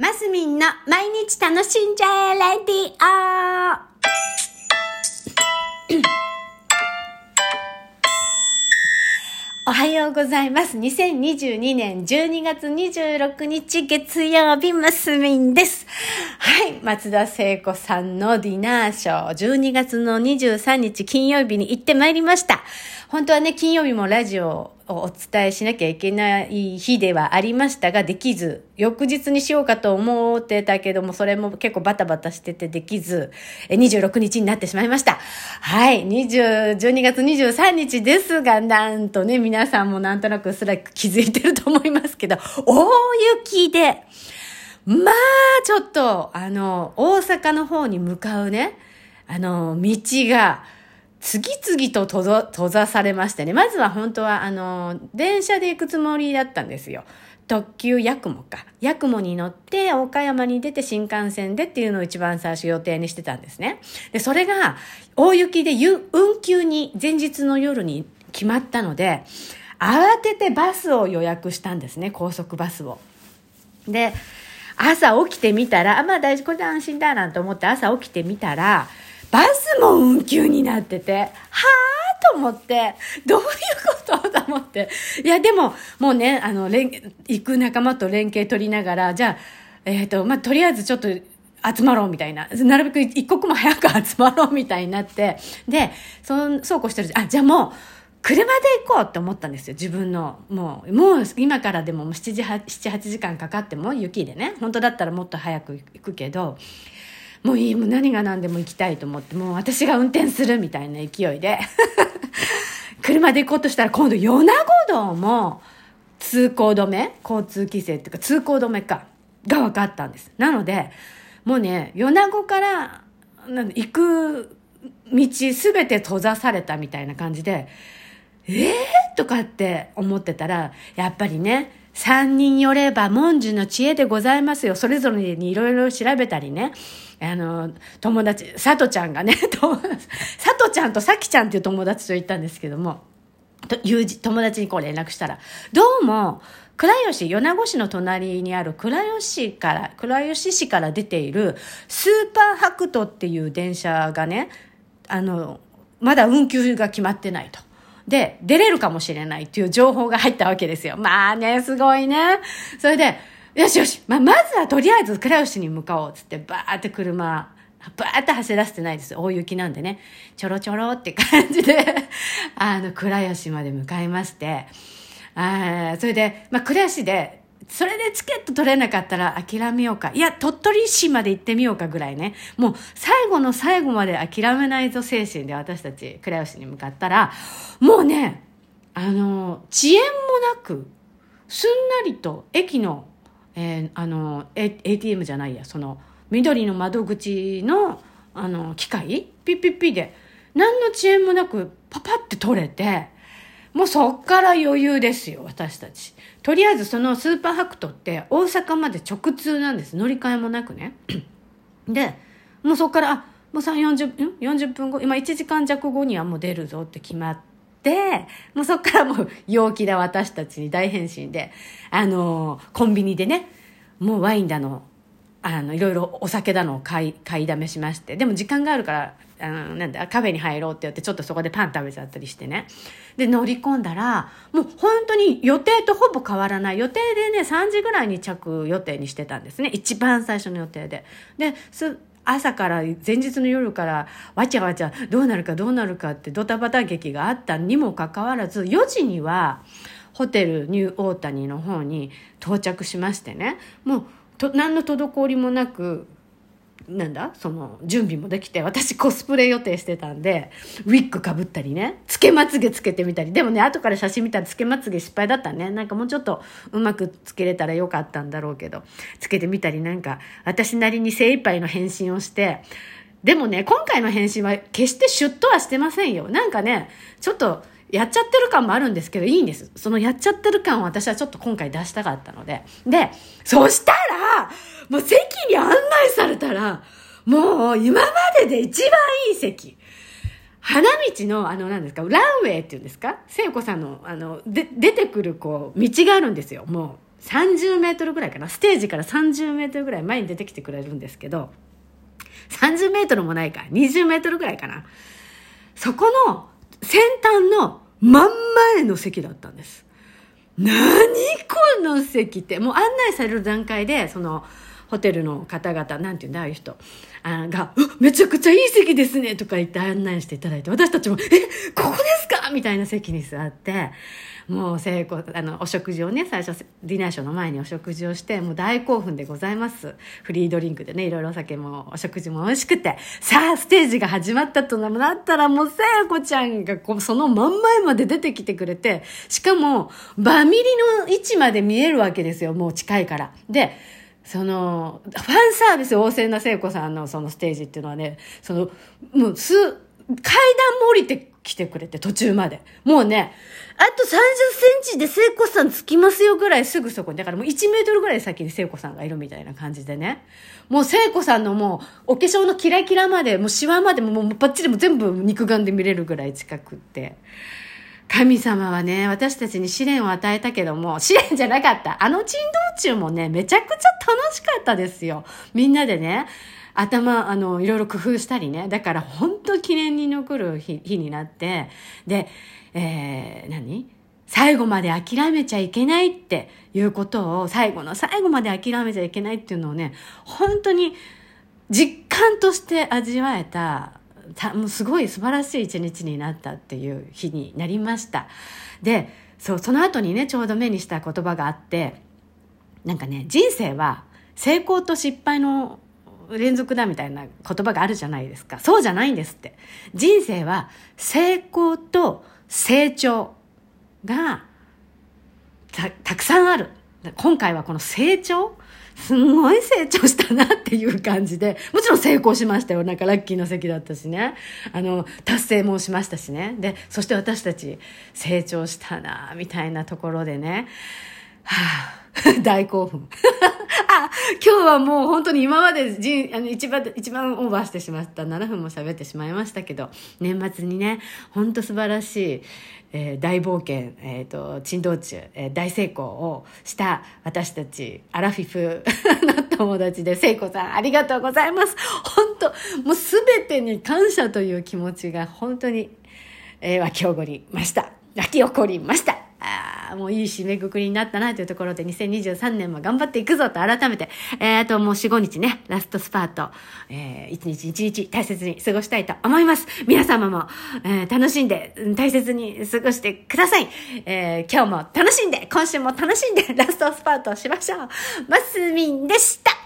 マスミンの毎日楽しんじゃえレディオ おはようございます。2022年12月26日月曜日、マスミンです。はい。松田聖子さんのディナーショー、12月の23日金曜日に行ってまいりました。本当はね、金曜日もラジオをお伝えしなきゃいけない日ではありましたが、できず、翌日にしようかと思ってたけども、それも結構バタバタしててできず、26日になってしまいました。はい、20 12月23日ですが、なんとね、皆さんもなんとなくすら気づいてると思いますけど、大雪で、まあ、ちょっと、あの、大阪の方に向かうね、あの、道が、次々と閉ざ閉ざされましてね。まずは本当は、あの、電車で行くつもりだったんですよ。特急ヤクモか。ヤクモに乗って、岡山に出て新幹線でっていうのを一番最初予定にしてたんですね。で、それが、大雪で運休に前日の夜に決まったので、慌ててバスを予約したんですね。高速バスを。で、朝起きてみたら、あ、まあ大丈夫、これで安心だなんて思って朝起きてみたら、バスも運休になってて、はぁと思って、どういうことと思って。いや、でも、もうね、あの、連、行く仲間と連携取りながら、じゃあ、えっ、と、まあ、とりあえずちょっと、集まろうみたいな。なるべく一刻も早く集まろうみたいになって。で、そん、そうこうしてるあ、じゃあもう、車で行こうって思ったんですよ。自分の。もう、もう今からでも7時、7、8時間かかっても雪でね。本当だったらもっと早く行くけど、もういい、もう何が何でも行きたいと思って、もう私が運転するみたいな勢いで。車で行こうとしたら今度米子道も通行止め交通規制っていうか通行止めか。が分かったんです。なので、もうね、米子から行く道すべて閉ざされたみたいな感じで、えー、とかって思ってたら、やっぱりね、三人よれば文殊の知恵でございますよ。それぞれにいろいろ調べたりね。あの、友達、さとちゃんがね、さとちゃんとさきちゃんっていう友達と行ったんですけども、と友、友達にこう連絡したら、どうも、倉吉、米子市の隣にある倉吉から、倉吉市から出ているスーパーハクトっていう電車がね、あの、まだ運休が決まってないと。で、出れるかもしれないっていう情報が入ったわけですよ。まあね、すごいね。それで、よしよし、まあ、まずはとりあえず倉吉に向かおうつって、バーって車、バーって走らせてないです。大雪なんでね。ちょろちょろって感じで、あの、倉吉まで向かいまして、あそれで、まあ、倉吉で、それでチケット取れなかったら諦めようか。いや、鳥取市まで行ってみようかぐらいね。もう最後の最後まで諦めないぞ精神で私たち倉吉に向かったら、もうね、あの、遅延もなく、すんなりと駅の、えー、あの、A、ATM じゃないや、その、緑の窓口の、あの、機械ピッピッピで、何の遅延もなくパパって取れて、もうそっから余裕ですよ、私たち。とりあえずそのスーパーハクトって大阪まで直通なんです。乗り換えもなくね。で、もうそっから、あ、もう3、40, ん40分後、今1時間弱後にはもう出るぞって決まって、もうそっからもう陽気な私たちに大変身で、あのー、コンビニでね、もうワインだの、あの、いろいろお酒だのを買い、買いだめしまして。でも時間があるから、あの、なんだ、カフェに入ろうって言って、ちょっとそこでパン食べちゃったりしてね。で、乗り込んだら、もう本当に予定とほぼ変わらない。予定でね、3時ぐらいに着予定にしてたんですね。一番最初の予定で。で、す、朝から、前日の夜から、わちゃわちゃ、どうなるかどうなるかってドタバタ劇があったにもかかわらず、4時には、ホテルニューオータニの方に到着しましてね。もう、と何の滞りもなくなんだ？その準備もできて私コスプレ予定してたんでウィッグかぶったりねつけまつげつけてみたり。でもね後から写真見たらつけまつげ失敗だったね。なんかもうちょっとうまくつけれたらよかったんだろうけどつけてみたりなんか私なりに精一杯の返信をして。でもね今回の返信は決してシュッとはしてませんよ。なんかねちょっとやっちゃってる感もあるんですけど、いいんです。そのやっちゃってる感を私はちょっと今回出したかったので。で、そしたら、もう席に案内されたら、もう今までで一番いい席。花道の、あの、何ですか、ランウェイっていうんですか？聖子さんの、あの、で、出てくる、こう、道があるんですよ。もう、30メートルぐらいかな、ステージから30メートルぐらい前に出てきてくれるんですけど、30メートルもないか、20メートルぐらいかな。そこの先端の真ん前の席だったんです。何この席って、もう案内される段階で、その、ホテルの方々、なんて言うんだ、ああいう人、あが、めちゃくちゃいい席ですねとか言って案内していただいて、私たちも、え、ここですか？みたいな席に座って、もう成功、あの、お食事をね、最初、ディナーショーの前にお食事をして、もう大興奮でございます。フリードリンクでね、いろいろお酒も、お食事も美味しくて、さあ、ステージが始まったとなったら、もう、聖子ちゃんがこう、その真ん前まで出てきてくれて、しかも、バミリの位置まで見えるわけですよ、もう近いから。で、その、ファンサービス旺盛な聖子さんのそのステージっていうのはね、その、もう、す、階段も降りて来てくれて、途中まで。もうね、あと30センチで聖子さん着きますよぐらいすぐそこに。だからもう1メートルぐらい先に聖子さんがいるみたいな感じでね。もう聖子さんのもう、お化粧のキラキラまで、もうシワまでももうバッチリも全部肉眼で見れるぐらい近くって。神様はね、私たちに試練を与えたけども、試練じゃなかった。あの珍道中もね、めちゃくちゃ楽しかったですよ。みんなでね、頭、あの、いろいろ工夫したりね。だから本当記念に残る日日になって、で、えー、何？最後まで諦めちゃいけないっていうことを、最後の最後まで諦めちゃいけないっていうのをね、本当に実感として味わえた、たもうすごい素晴らしい一日になったっていう日になりました。で、そう、その後にね、ちょうど目にした言葉があって、なんかね、人生は成功と失敗の連続だみたいな言葉があるじゃないですか。そうじゃないんですって。人生は成功と成長がたたくさんある。今回はこの成長すんごい成長したなっていう感じで、もちろん成功しましたよ。なんかラッキーの席だったしね。あの、達成もしましたしね。で、そして私たち成長したな、みたいなところでね。はあ、大興奮。あ、今日はもう本当に今までじあの一番、一番オーバーしてしまった。7分も喋ってしまいましたけど、年末にね、本当素晴らしい、えー、大冒険、えっ、ー、と、珍道中、えー、大成功をした私たち、アラフィフ の友達で、聖子さん、ありがとうございます。本当もうすべてに感謝という気持ちが本当に、えー、湧き起こりました。湧き起こりました。もういい締めくくりになったなというところで、2023年も頑張っていくぞと改めて、えー、ともう4、5日ね、ラストスパート、えー、1日1日大切に過ごしたいと思います。皆様も、えー、楽しんで、大切に過ごしてください。えー、今日も楽しんで、今週も楽しんで、ラストスパートしましょう。マスミンでした